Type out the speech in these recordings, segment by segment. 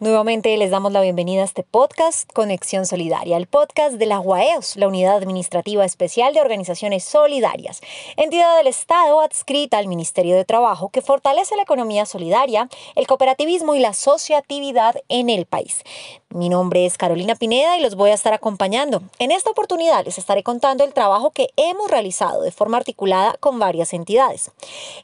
nuevamente les damos la bienvenida a este podcast Conexión Solidaria, el podcast de la UAEOS, la Unidad Administrativa Especial de Organizaciones Solidarias, entidad del Estado adscrita al Ministerio de Trabajo que fortalece la economía solidaria, el cooperativismo y la asociatividad en el país. Mi nombre es Carolina Pineda y los voy a estar acompañando. En esta oportunidad les estaré contando el trabajo que hemos realizado de forma articulada con varias entidades.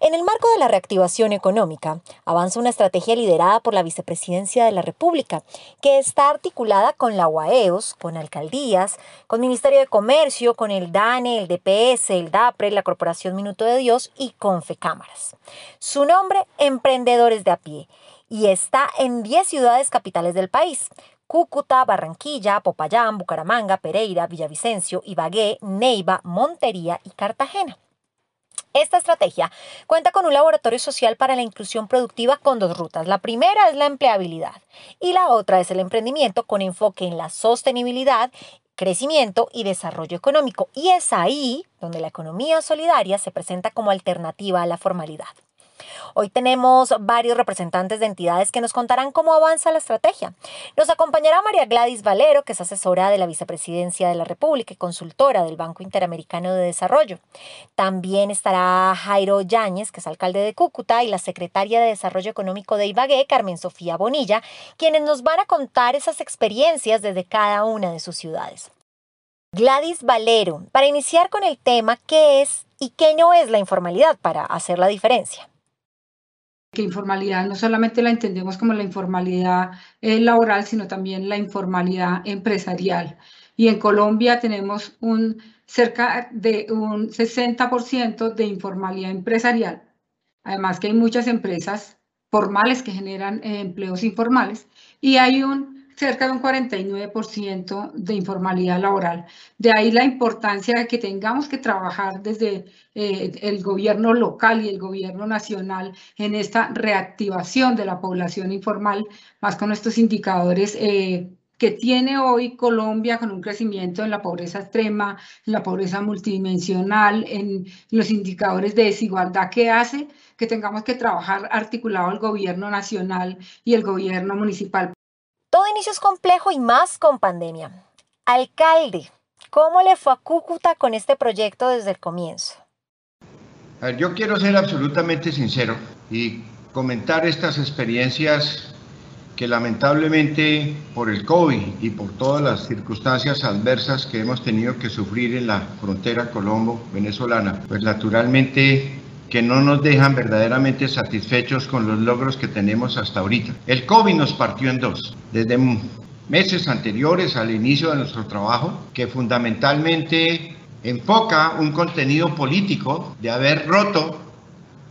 En el marco de la reactivación económica, avanza una estrategia liderada por la vicepresidencia de la República, que está articulada con la UAEOS, con alcaldías, con Ministerio de Comercio, con el DANE, el DPS, el DAPRE, la Corporación Minuto de Dios y con FECámaras. Su nombre, Emprendedores de a pie, y está en 10 ciudades capitales del país. Cúcuta, Barranquilla, Popayán, Bucaramanga, Pereira, Villavicencio, Ibagué, Neiva, Montería y Cartagena. Esta estrategia cuenta con un laboratorio social para la inclusión productiva con dos rutas. La primera es la empleabilidad y la otra es el emprendimiento con enfoque en la sostenibilidad crecimiento y desarrollo económico. Y es ahí donde la economía solidaria se presenta como alternativa a la formalidad. Hoy tenemos varios representantes de entidades que nos contarán cómo avanza la estrategia. Nos acompañará María Gladys Valero, que es asesora de la Vicepresidencia de la República y consultora del Banco Interamericano de Desarrollo. También estará Jairo Yáñez, que es alcalde de Cúcuta, y la secretaria de Desarrollo Económico de Ibagué, Carmen Sofía Bonilla, quienes nos van a contar esas experiencias desde cada una de sus ciudades. Gladys Valero, para iniciar con el tema, ¿qué es y qué no es la informalidad para hacer la diferencia? Que informalidad no solamente la entendemos como la informalidad eh, laboral, sino también la informalidad empresarial. Y en Colombia tenemos un cerca de un 60% de informalidad empresarial. Además que hay muchas empresas formales que generan eh, empleos informales y hay un cerca de un 49% de informalidad laboral. De ahí la importancia de que tengamos que trabajar desde eh, el gobierno local y el gobierno nacional en esta reactivación de la población informal, más con estos indicadores. Eh, que tiene hoy Colombia con un crecimiento en la pobreza extrema, en la pobreza multidimensional, en los indicadores de desigualdad que hace que tengamos que trabajar articulado el gobierno nacional y el gobierno municipal todo inicio es complejo y más con pandemia. Alcalde, ¿cómo le fue a Cúcuta con este proyecto desde el comienzo? Yo quiero ser absolutamente sincero y comentar estas experiencias que lamentablemente por el COVID y por todas las circunstancias adversas que hemos tenido que sufrir en la frontera colombo-venezolana, pues naturalmente que no nos dejan verdaderamente satisfechos con los logros que tenemos hasta ahorita. El COVID nos partió en dos. Desde meses anteriores al inicio de nuestro trabajo, que fundamentalmente enfoca un contenido político de haber roto,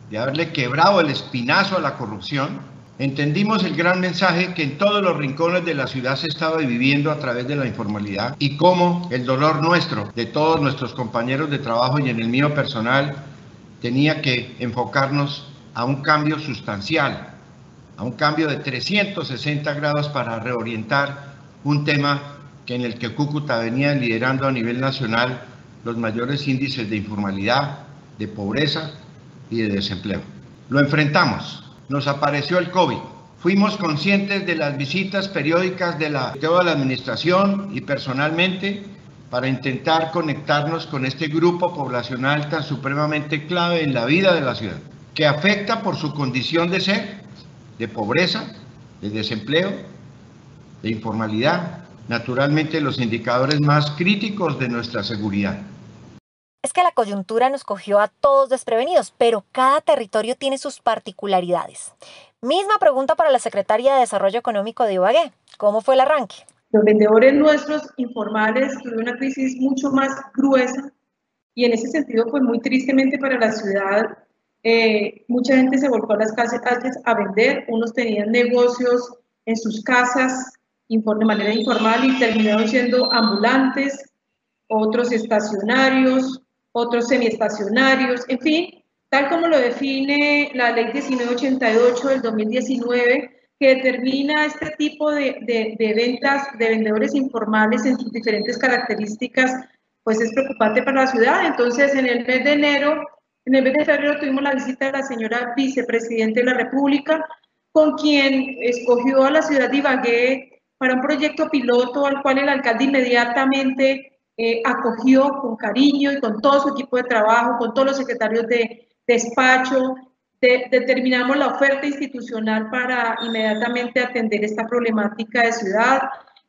de haberle quebrado el espinazo a la corrupción, entendimos el gran mensaje que en todos los rincones de la ciudad se estaba viviendo a través de la informalidad y cómo el dolor nuestro, de todos nuestros compañeros de trabajo y en el mío personal, tenía que enfocarnos a un cambio sustancial, a un cambio de 360 grados para reorientar un tema en el que Cúcuta venía liderando a nivel nacional los mayores índices de informalidad, de pobreza y de desempleo. Lo enfrentamos, nos apareció el COVID, fuimos conscientes de las visitas periódicas de toda la administración y personalmente para intentar conectarnos con este grupo poblacional tan supremamente clave en la vida de la ciudad, que afecta por su condición de ser, de pobreza, de desempleo, de informalidad, naturalmente los indicadores más críticos de nuestra seguridad. Es que la coyuntura nos cogió a todos desprevenidos, pero cada territorio tiene sus particularidades. Misma pregunta para la Secretaria de Desarrollo Económico de Ibagué. ¿Cómo fue el arranque? Los vendedores nuestros informales tuvieron una crisis mucho más gruesa y en ese sentido, pues muy tristemente para la ciudad, eh, mucha gente se volcó a las calles a vender, unos tenían negocios en sus casas de manera informal y terminaron siendo ambulantes, otros estacionarios, otros semiestacionarios, en fin, tal como lo define la ley 1988 del 2019, que determina este tipo de, de, ventas de vendedores informales en sus diferentes características, pues es preocupante para la ciudad. Entonces, en el mes de enero, en el mes de febrero tuvimos la visita de la señora vicepresidente de la República, con quien escogió a la ciudad de Ibagué para un proyecto piloto al cual el alcalde inmediatamente eh, acogió con cariño y con todo su equipo de trabajo, con todos los secretarios de despacho, determinamos la oferta institucional para inmediatamente atender esta problemática de ciudad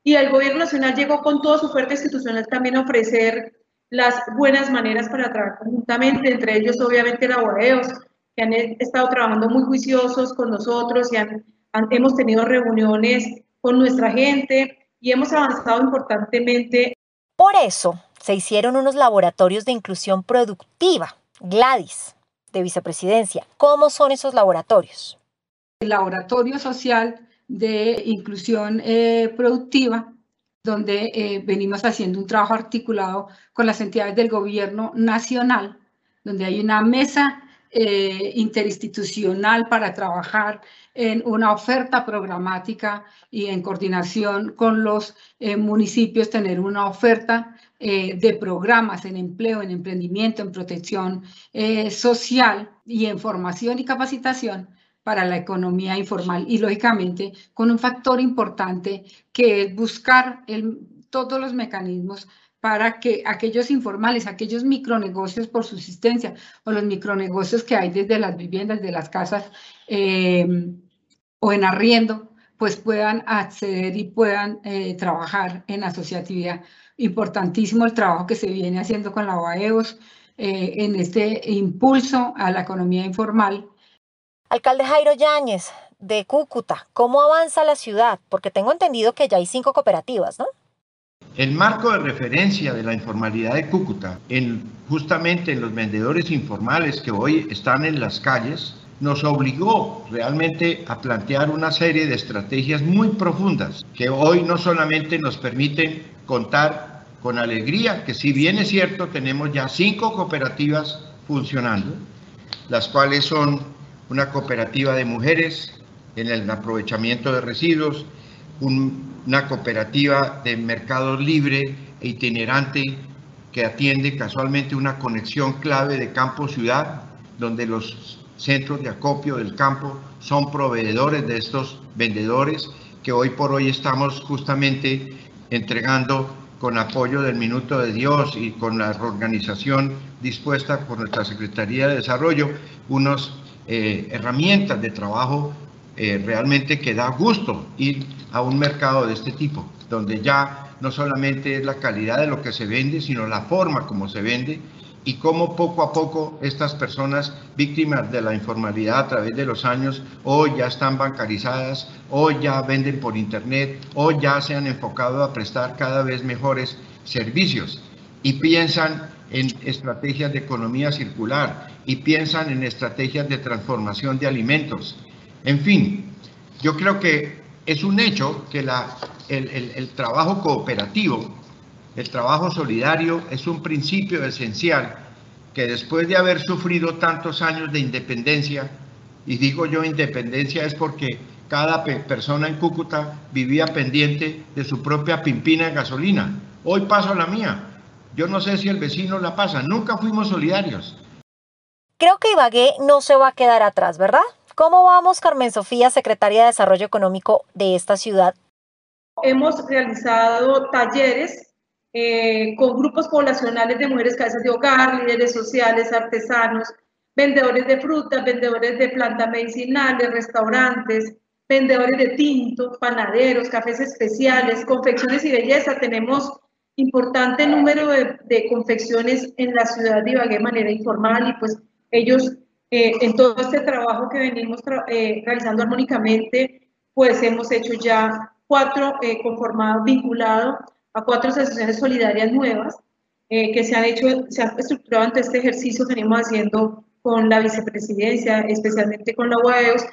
y el gobierno nacional llegó con toda su oferta institucional también a ofrecer las buenas maneras para trabajar conjuntamente, entre ellos obviamente la UAEOS, que han estado trabajando muy juiciosos con nosotros y han, hemos tenido reuniones con nuestra gente y hemos avanzado importantemente. Por eso se hicieron unos laboratorios de inclusión productiva, GLADIS, de vicepresidencia. ¿Cómo son esos laboratorios? El laboratorio social de inclusión eh, productiva, donde eh, venimos haciendo un trabajo articulado con las entidades del gobierno nacional, donde hay una mesa eh, interinstitucional para trabajar en una oferta programática y en coordinación con los municipios, tener una oferta eh, de programas en empleo, en emprendimiento, en protección eh, social y en formación y capacitación para la economía informal. Y lógicamente con un factor importante que es buscar todos los mecanismos para que aquellos informales, aquellos micronegocios por subsistencia o los micronegocios que hay desde las viviendas, de las casas eh, o en arriendo, pues puedan acceder y puedan trabajar en asociatividad importantísimo el trabajo que se viene haciendo con la OAEOS eh, en este impulso a la economía informal. Alcalde Jairo Yáñez, de Cúcuta, ¿cómo avanza la ciudad? Porque tengo entendido que ya hay cinco cooperativas, ¿no? El marco de referencia de la informalidad de Cúcuta, en, justamente en los vendedores informales que hoy están en las calles, nos obligó realmente a plantear una serie de estrategias muy profundas que hoy no solamente nos permiten contar con alegría que si bien es cierto, tenemos ya cinco cooperativas funcionando, las cuales son una cooperativa de mujeres en el aprovechamiento de residuos, una cooperativa de mercado libre e itinerante que atiende casualmente una conexión clave de campo-ciudad, donde los centros de acopio del campo son proveedores de estos vendedores que hoy por hoy estamos justamente entregando con apoyo del Minuto de Dios y con la organización dispuesta por nuestra Secretaría de Desarrollo, unas eh, herramientas de trabajo eh, realmente que da gusto ir a un mercado de este tipo, donde ya no solamente es la calidad de lo que se vende, sino la forma como se vende y cómo poco a poco estas personas víctimas de la informalidad a través de los años hoy ya están bancarizadas, hoy ya venden por internet, hoy ya se han enfocado a prestar cada vez mejores servicios y piensan en estrategias de economía circular y piensan en estrategias de transformación de alimentos. En fin, yo creo que es un hecho que el, el trabajo cooperativo el trabajo solidario es un principio esencial que después de haber sufrido tantos años de independencia, y digo yo independencia es porque cada persona en Cúcuta vivía pendiente de su propia pimpina de gasolina. Hoy paso la mía. Yo no sé si el vecino la pasa. Nunca fuimos solidarios. Creo que Ibagué no se va a quedar atrás, ¿verdad? ¿Cómo vamos, Carmen Sofía, secretaria de Desarrollo Económico de esta ciudad? Hemos realizado talleres eh, con grupos poblacionales de mujeres cabezas de hogar, líderes sociales, artesanos, vendedores de frutas, vendedores de plantas medicinales, restaurantes, vendedores de tinto, panaderos, cafés especiales, confecciones y belleza. Tenemos importante número de, confecciones en la ciudad de Ibagué de manera informal y pues ellos eh, en todo este trabajo que venimos eh, realizando armónicamente, pues hemos hecho ya cuatro conformados vinculados a cuatro asociaciones solidarias nuevas eh, que se han hecho, se han estructurado ante este ejercicio que venimos haciendo con la vicepresidencia, especialmente con la UAEOS,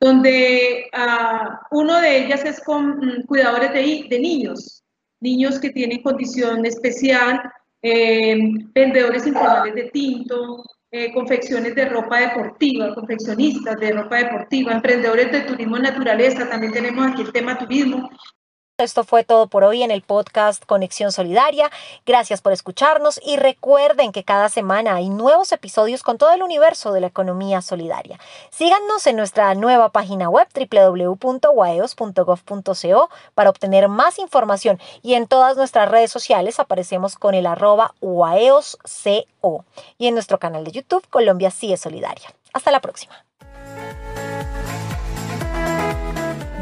donde uh, uno de ellas es con um, cuidadores de, de, niños, niños que tienen condición especial, eh, vendedores informales de tinto, eh, confecciones de ropa deportiva, confeccionistas de ropa deportiva, emprendedores de turismo naturaleza, también tenemos aquí el tema turismo, esto fue todo por hoy en el podcast Conexión Solidaria. Gracias por escucharnos y recuerden que cada semana hay nuevos episodios con todo el universo de la economía solidaria. Síganos en nuestra nueva página web www.waeos.gov.co para obtener más información y en todas nuestras redes sociales aparecemos con el arroba UAEOSCO y en nuestro canal de YouTube Colombia es Solidaria. Hasta la próxima.